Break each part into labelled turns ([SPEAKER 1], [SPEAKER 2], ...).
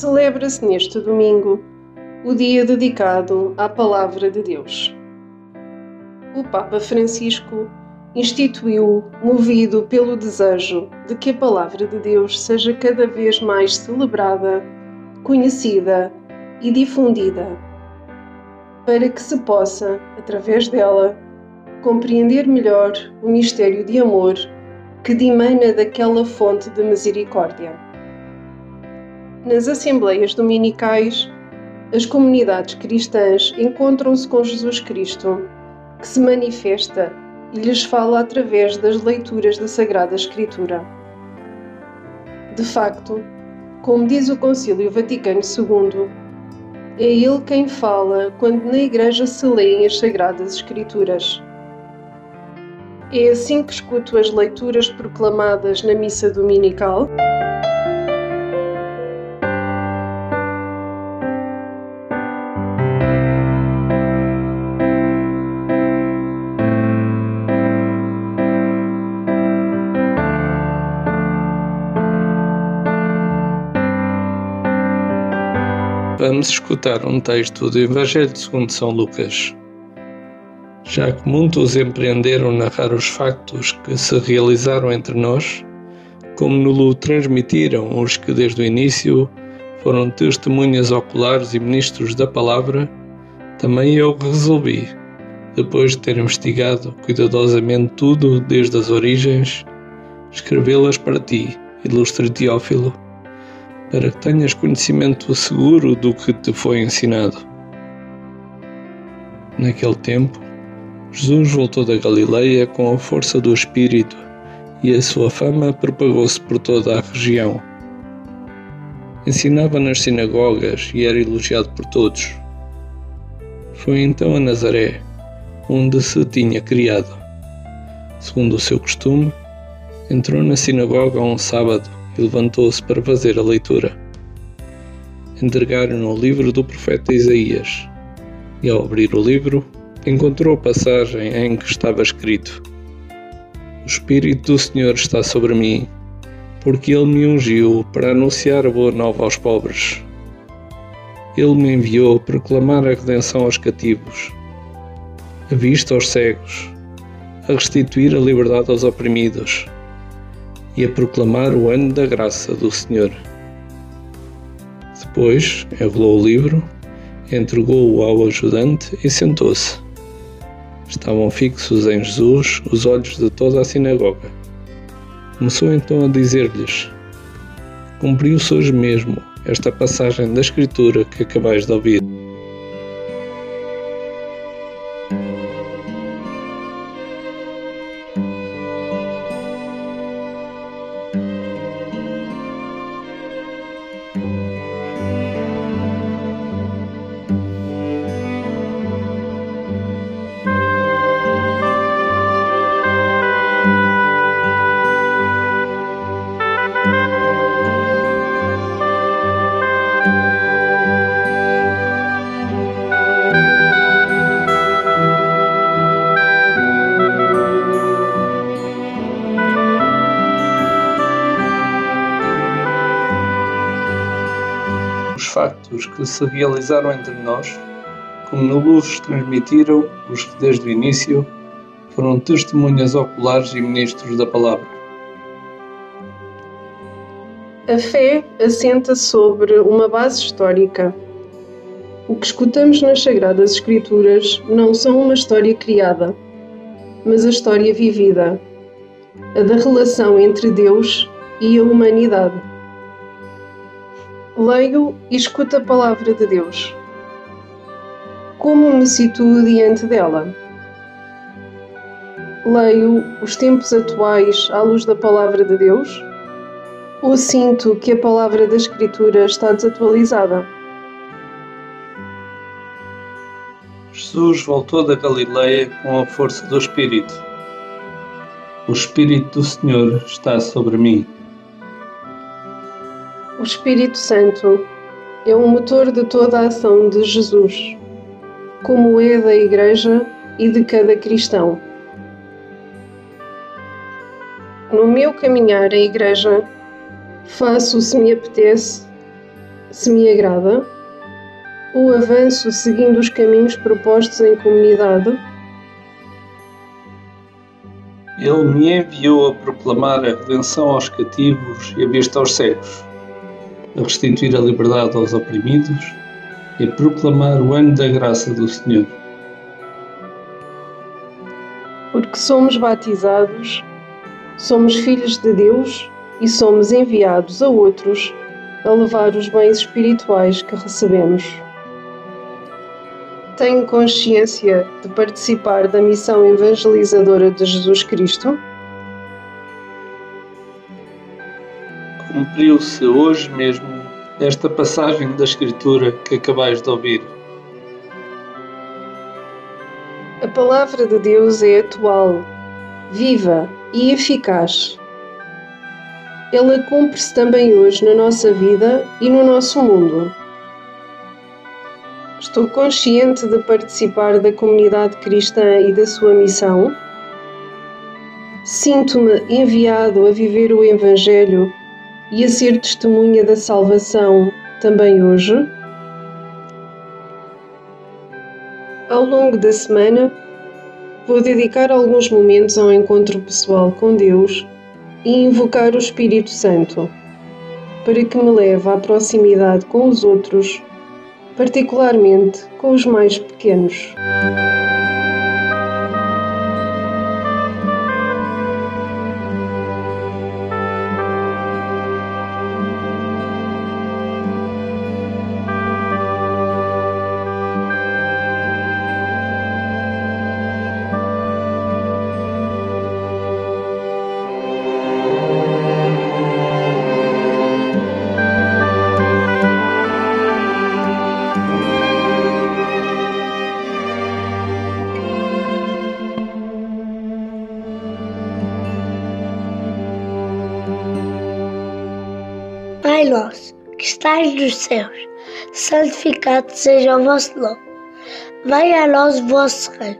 [SPEAKER 1] Celebra-se neste domingo o dia dedicado à Palavra de Deus. O Papa Francisco instituiu, movido pelo desejo de que a Palavra de Deus seja cada vez mais celebrada, conhecida e difundida, para que se possa, através dela, compreender melhor o mistério de amor que dimana daquela fonte de misericórdia. Nas assembleias dominicais, as comunidades cristãs encontram-se com Jesus Cristo, que se manifesta e lhes fala através das leituras da Sagrada Escritura. De facto, como diz o Concílio Vaticano II, é ele quem fala quando na Igreja se leem as Sagradas Escrituras. É assim que escuto as leituras proclamadas na missa dominical.
[SPEAKER 2] Vamos escutar um texto do Evangelho segundo São Lucas. Já que muitos empreenderam narrar os factos que se realizaram entre nós, como nos transmitiram os que desde o início foram testemunhas oculares e ministros da palavra, também eu resolvi, depois de ter investigado cuidadosamente tudo desde as origens, escrevê-las para ti, ilustre Teófilo para que tenhas conhecimento seguro do que te foi ensinado. Naquele tempo, Jesus voltou da Galileia com a força do Espírito e a sua fama propagou-se por toda a região. Ensinava nas sinagogas e era elogiado por todos. Foi então a Nazaré, onde se tinha criado. Segundo o seu costume, entrou na sinagoga um sábado e levantou-se para fazer a leitura. Entregaram-no o livro do profeta Isaías, e ao abrir o livro, encontrou a passagem em que estava escrito: O Espírito do Senhor está sobre mim, porque ele me ungiu para anunciar a boa nova aos pobres. Ele me enviou a proclamar a redenção aos cativos, a vista aos cegos, a restituir a liberdade aos oprimidos e a proclamar o ano da graça do Senhor. Depois enrolou o livro, entregou-o ao ajudante e sentou-se. Estavam fixos em Jesus os olhos de toda a sinagoga. Começou então a dizer-lhes: Cumpriu-se hoje mesmo esta passagem da Escritura que acabais de ouvir. Factos que se realizaram entre nós, como na luz transmitiram os que desde o início foram testemunhas oculares e ministros da palavra.
[SPEAKER 1] A fé assenta sobre uma base histórica. O que escutamos nas Sagradas Escrituras não são uma história criada, mas a história vivida, a da relação entre Deus e a humanidade. Leio e escuto a palavra de Deus. Como me situo diante dela? leio os tempos atuais à luz da palavra de Deus? Ou sinto que a palavra da Escritura está desatualizada?
[SPEAKER 2] Jesus voltou da Galileia com a força do Espírito. O Espírito do Senhor está sobre mim.
[SPEAKER 1] O Espírito Santo é o motor de toda a ação de Jesus, como é da Igreja e de cada cristão. No meu caminhar à Igreja, faço se me apetece, se me agrada, ou avanço seguindo os caminhos propostos em comunidade.
[SPEAKER 2] Ele me enviou a proclamar a redenção aos cativos e a vista aos cegos, a restituir a liberdade aos oprimidos e a proclamar o ano da graça do Senhor.
[SPEAKER 1] Porque somos batizados, somos filhos de Deus e somos enviados a outros a levar os bens espirituais que recebemos. Tenho consciência de participar da missão evangelizadora de Jesus Cristo?
[SPEAKER 2] Cumpriu-se hoje mesmo esta passagem da Escritura que acabais de ouvir.
[SPEAKER 1] A palavra de Deus é atual, viva e eficaz. Ela cumpre-se também hoje na nossa vida e no nosso mundo. Estou consciente de participar da comunidade cristã e da sua missão. Sinto-me enviado a viver o Evangelho e a ser testemunha da salvação também hoje. Ao longo da semana, vou dedicar alguns momentos ao encontro pessoal com Deus e invocar o Espírito Santo para que me leve à proximidade com os outros particularmente com os mais pequenos.
[SPEAKER 3] Pai nosso, que estais nos céus, santificado seja o vosso nome. Venha a nós o vosso reino.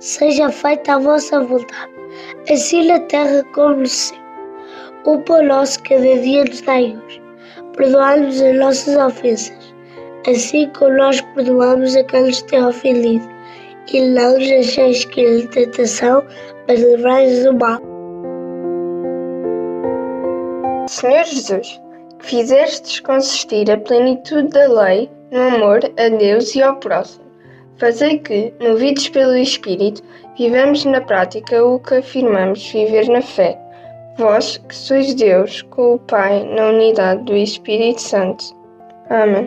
[SPEAKER 3] Seja feita a vossa vontade, assim na terra como no céu. O pão nosso cada dia nos dai hoje. Perdoai-nos as nossas ofensas, assim como nós perdoamos a quem nos tem ofendido. E não nos deixeis cair em tentação, mas livrai-nos do mal.
[SPEAKER 4] Senhor Jesus, que fizestes consistir a plenitude da lei no amor a Deus e ao próximo. Fazei que, movidos pelo Espírito, vivamos na prática o que afirmamos viver na fé. Vós, que sois Deus, com o Pai, na unidade do Espírito Santo. Amém.